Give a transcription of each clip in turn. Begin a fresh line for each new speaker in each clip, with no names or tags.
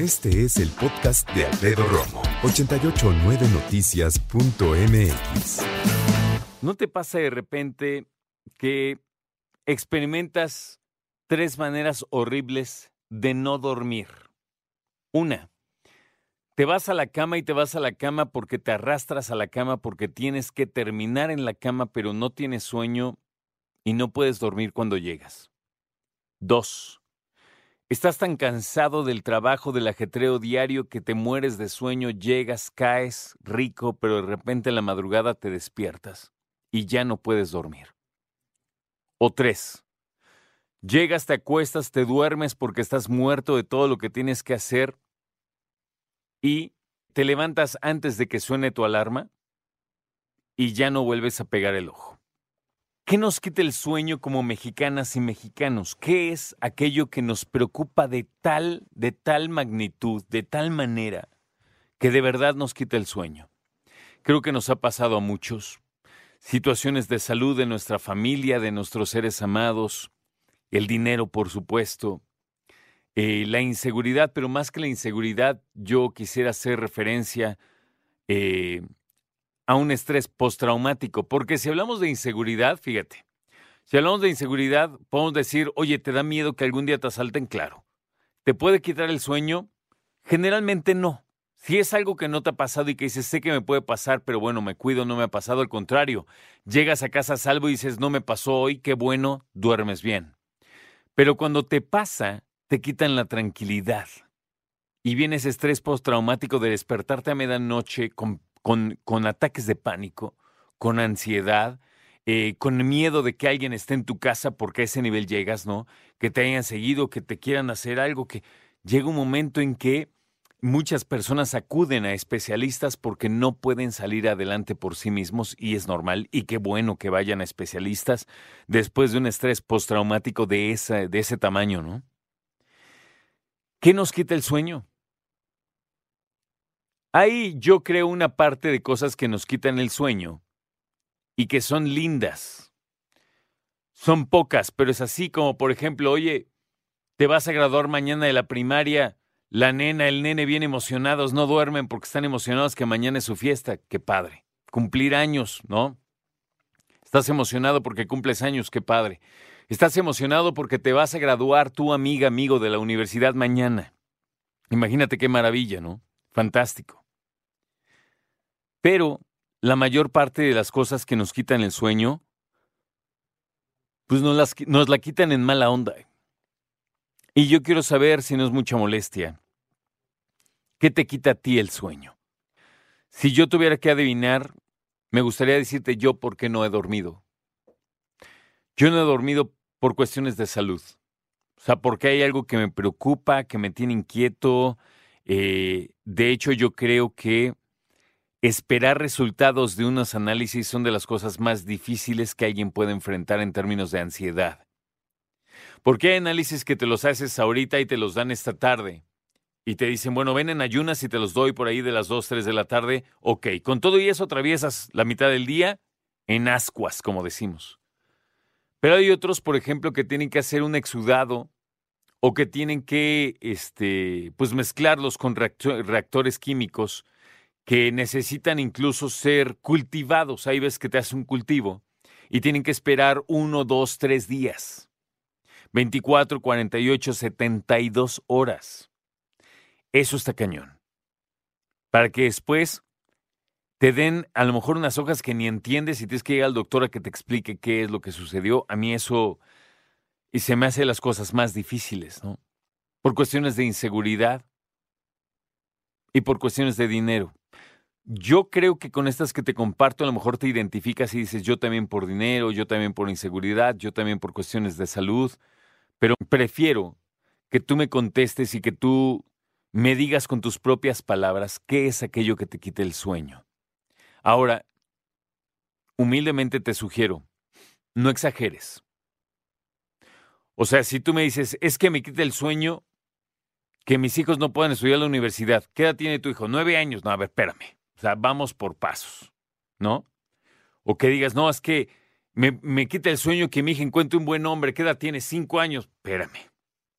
Este es el podcast de Alfredo Romo, 889noticias.mx.
¿No te pasa de repente que experimentas tres maneras horribles de no dormir? Una, te vas a la cama y te vas a la cama porque te arrastras a la cama porque tienes que terminar en la cama pero no tienes sueño y no puedes dormir cuando llegas. Dos, estás tan cansado del trabajo, del ajetreo diario que te mueres de sueño, llegas, caes rico, pero de repente en la madrugada te despiertas y ya no puedes dormir. O tres, llegas, te acuestas, te duermes porque estás muerto de todo lo que tienes que hacer y te levantas antes de que suene tu alarma y ya no vuelves a pegar el ojo. ¿Qué nos quita el sueño como mexicanas y mexicanos? ¿Qué es aquello que nos preocupa de tal, de tal magnitud, de tal manera, que de verdad nos quita el sueño? Creo que nos ha pasado a muchos. Situaciones de salud de nuestra familia, de nuestros seres amados, el dinero, por supuesto, eh, la inseguridad, pero más que la inseguridad, yo quisiera hacer referencia eh, a un estrés postraumático, porque si hablamos de inseguridad, fíjate, si hablamos de inseguridad, podemos decir, oye, ¿te da miedo que algún día te asalten? Claro. ¿Te puede quitar el sueño? Generalmente no. Si es algo que no te ha pasado y que dices, sé que me puede pasar, pero bueno, me cuido, no me ha pasado, al contrario, llegas a casa salvo y dices, no me pasó hoy, qué bueno, duermes bien. Pero cuando te pasa, te quitan la tranquilidad. Y viene ese estrés postraumático de despertarte a medianoche con, con, ataques de pánico, con ansiedad, eh, con miedo de que alguien esté en tu casa porque a ese nivel llegas, ¿no? Que te hayan seguido, que te quieran hacer algo, que llega un momento en que muchas personas acuden a especialistas porque no pueden salir adelante por sí mismos y es normal y qué bueno que vayan a especialistas después de un estrés postraumático de, esa, de ese tamaño, ¿no? ¿Qué nos quita el sueño? Ahí yo creo una parte de cosas que nos quitan el sueño y que son lindas. Son pocas, pero es así como, por ejemplo, oye, te vas a graduar mañana de la primaria, la nena, el nene bien emocionados, no duermen porque están emocionados que mañana es su fiesta. Qué padre. Cumplir años, ¿no? Estás emocionado porque cumples años, qué padre. Estás emocionado porque te vas a graduar tu amiga, amigo de la universidad mañana. Imagínate qué maravilla, ¿no? Fantástico. Pero la mayor parte de las cosas que nos quitan el sueño, pues nos, las, nos la quitan en mala onda. Y yo quiero saber si no es mucha molestia. ¿Qué te quita a ti el sueño? Si yo tuviera que adivinar, me gustaría decirte yo por qué no he dormido. Yo no he dormido por cuestiones de salud. O sea, porque hay algo que me preocupa, que me tiene inquieto. Eh, de hecho, yo creo que esperar resultados de unos análisis son de las cosas más difíciles que alguien puede enfrentar en términos de ansiedad. Porque hay análisis que te los haces ahorita y te los dan esta tarde. Y te dicen, bueno, ven en ayunas y te los doy por ahí de las 2, 3 de la tarde. Ok, con todo y eso atraviesas la mitad del día en ascuas, como decimos. Pero hay otros, por ejemplo, que tienen que hacer un exudado o que tienen que este, pues mezclarlos con reactores químicos que necesitan incluso ser cultivados. Ahí ves que te hace un cultivo y tienen que esperar uno, dos, tres días. 24, 48, 72 horas. Eso está cañón. Para que después te den a lo mejor unas hojas que ni entiendes y tienes que ir al doctor a que te explique qué es lo que sucedió. A mí eso y se me hace las cosas más difíciles, ¿no? Por cuestiones de inseguridad y por cuestiones de dinero. Yo creo que con estas que te comparto a lo mejor te identificas y dices yo también por dinero, yo también por inseguridad, yo también por cuestiones de salud, pero prefiero que tú me contestes y que tú me digas con tus propias palabras qué es aquello que te quite el sueño. Ahora, humildemente te sugiero, no exageres. O sea, si tú me dices, es que me quita el sueño que mis hijos no puedan estudiar en la universidad, ¿qué edad tiene tu hijo? Nueve años. No, a ver, espérame. O sea, vamos por pasos, ¿no? O que digas, no, es que me, me quita el sueño que mi hija encuentre un buen hombre, ¿qué edad tiene? Cinco años. Espérame.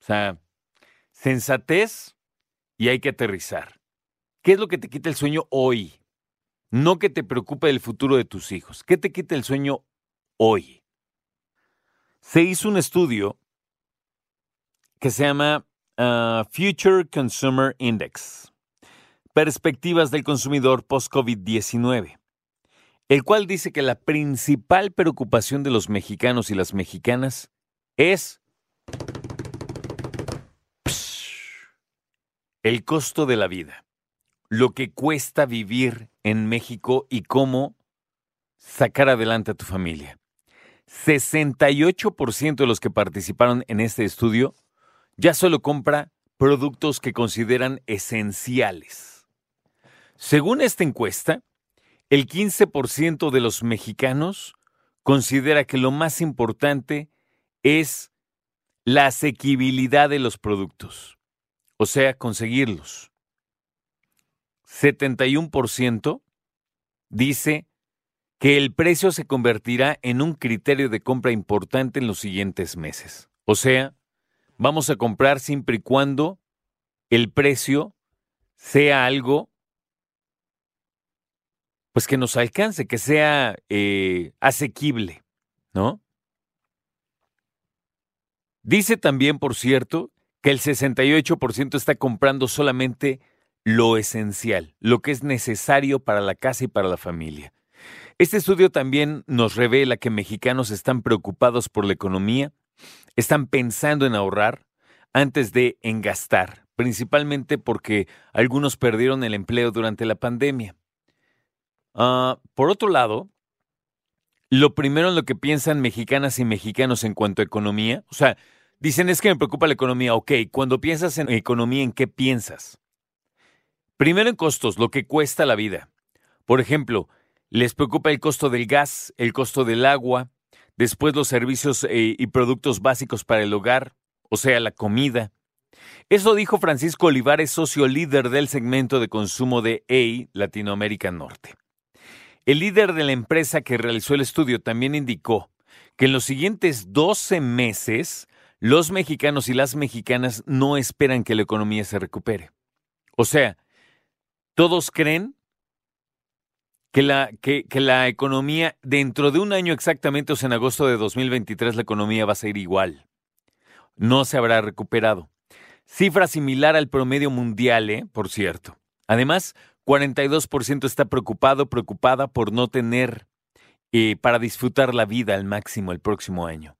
O sea, sensatez y hay que aterrizar. ¿Qué es lo que te quita el sueño hoy? No que te preocupe el futuro de tus hijos. ¿Qué te quita el sueño hoy? Se hizo un estudio que se llama ah, Future Consumer Index, Perspectivas del consumidor post-COVID-19, el cual dice que la principal preocupación de los mexicanos y las mexicanas es el costo de la vida, lo que cuesta vivir en México y cómo sacar adelante a tu familia. 68% de los que participaron en este estudio ya solo compra productos que consideran esenciales. Según esta encuesta, el 15% de los mexicanos considera que lo más importante es la asequibilidad de los productos o sea, conseguirlos. 71% dice que el precio se convertirá en un criterio de compra importante en los siguientes meses. O sea, vamos a comprar siempre y cuando el precio sea algo pues que nos alcance, que sea eh, asequible, ¿no? Dice también, por cierto, que el 68% está comprando solamente lo esencial, lo que es necesario para la casa y para la familia. Este estudio también nos revela que mexicanos están preocupados por la economía, están pensando en ahorrar antes de engastar, principalmente porque algunos perdieron el empleo durante la pandemia. Ah, por otro lado, lo primero en lo que piensan mexicanas y mexicanos en cuanto a economía, o sea, Dicen, es que me preocupa la economía. Ok, cuando piensas en economía, ¿en qué piensas? Primero en costos, lo que cuesta la vida. Por ejemplo, les preocupa el costo del gas, el costo del agua, después los servicios eh, y productos básicos para el hogar, o sea, la comida. Eso dijo Francisco Olivares, socio líder del segmento de consumo de EI Latinoamérica Norte. El líder de la empresa que realizó el estudio también indicó que en los siguientes 12 meses los mexicanos y las mexicanas no esperan que la economía se recupere. O sea, todos creen que la, que, la economía, dentro de un año exactamente, o sea, en agosto de 2023, la economía va a ser igual. No se habrá recuperado. Cifra similar al promedio mundial, ¿eh? por cierto. Además, 42% está preocupado, preocupada por no tener eh, para disfrutar la vida al máximo el próximo año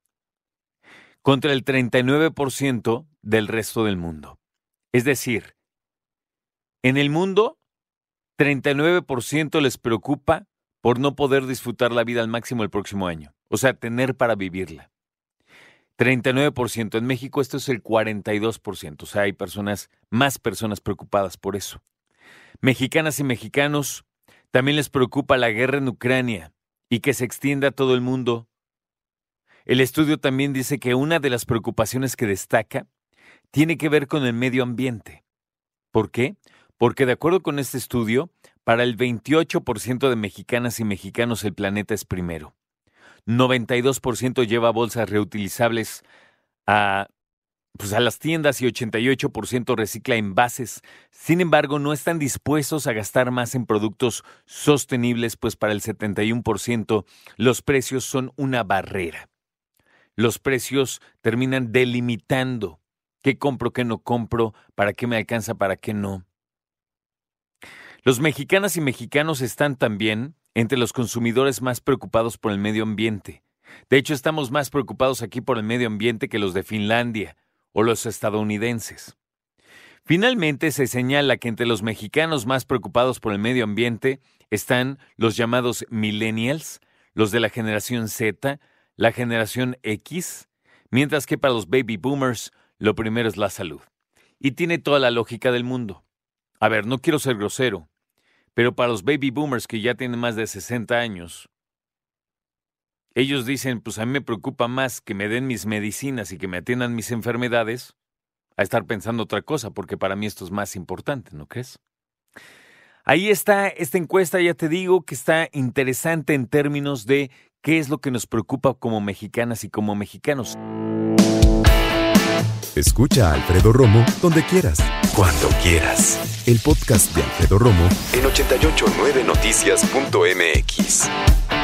contra el 39% del resto del mundo. Es decir, en el mundo, 39% les preocupa por no poder disfrutar la vida al máximo el próximo año, o sea, tener para vivirla. 39%. En México esto es el 42%, o sea, hay personas, más personas preocupadas por eso. Mexicanas y mexicanos también les preocupa la guerra en Ucrania y que se extienda a todo el mundo el estudio también dice que una de las preocupaciones que destaca tiene que ver con el medio ambiente. ¿Por qué? Porque de acuerdo con este estudio, para el 28% de mexicanas y mexicanos el planeta es primero. 92% lleva bolsas reutilizables a, pues a las tiendas y 88% recicla envases. Sin embargo, no están dispuestos a gastar más en productos sostenibles, pues para el 71% los precios son una barrera los precios terminan delimitando qué compro, qué no compro, para qué me alcanza, para qué no. Los mexicanas y mexicanos están también entre los consumidores más preocupados por el medio ambiente. De hecho, estamos más preocupados aquí por el medio ambiente que los de Finlandia o los estadounidenses. Finalmente, se señala que entre los mexicanos más preocupados por el medio ambiente están los llamados millennials, los de la generación Z, la generación X, mientras que para los baby boomers lo primero es la salud. Y tiene toda la lógica del mundo. A ver, no quiero ser grosero, pero para los baby boomers que ya tienen más de 60 años, ellos dicen, pues a mí me preocupa más que me den mis medicinas y que me atiendan mis enfermedades, a estar pensando otra cosa, porque para mí esto es más importante, ¿no crees? Ahí está esta encuesta, ya te digo, que está interesante en términos de qué es lo que nos preocupa como mexicanas y como mexicanos.
Escucha a Alfredo Romo donde quieras, cuando quieras. El podcast de Alfredo Romo en 889noticias.mx.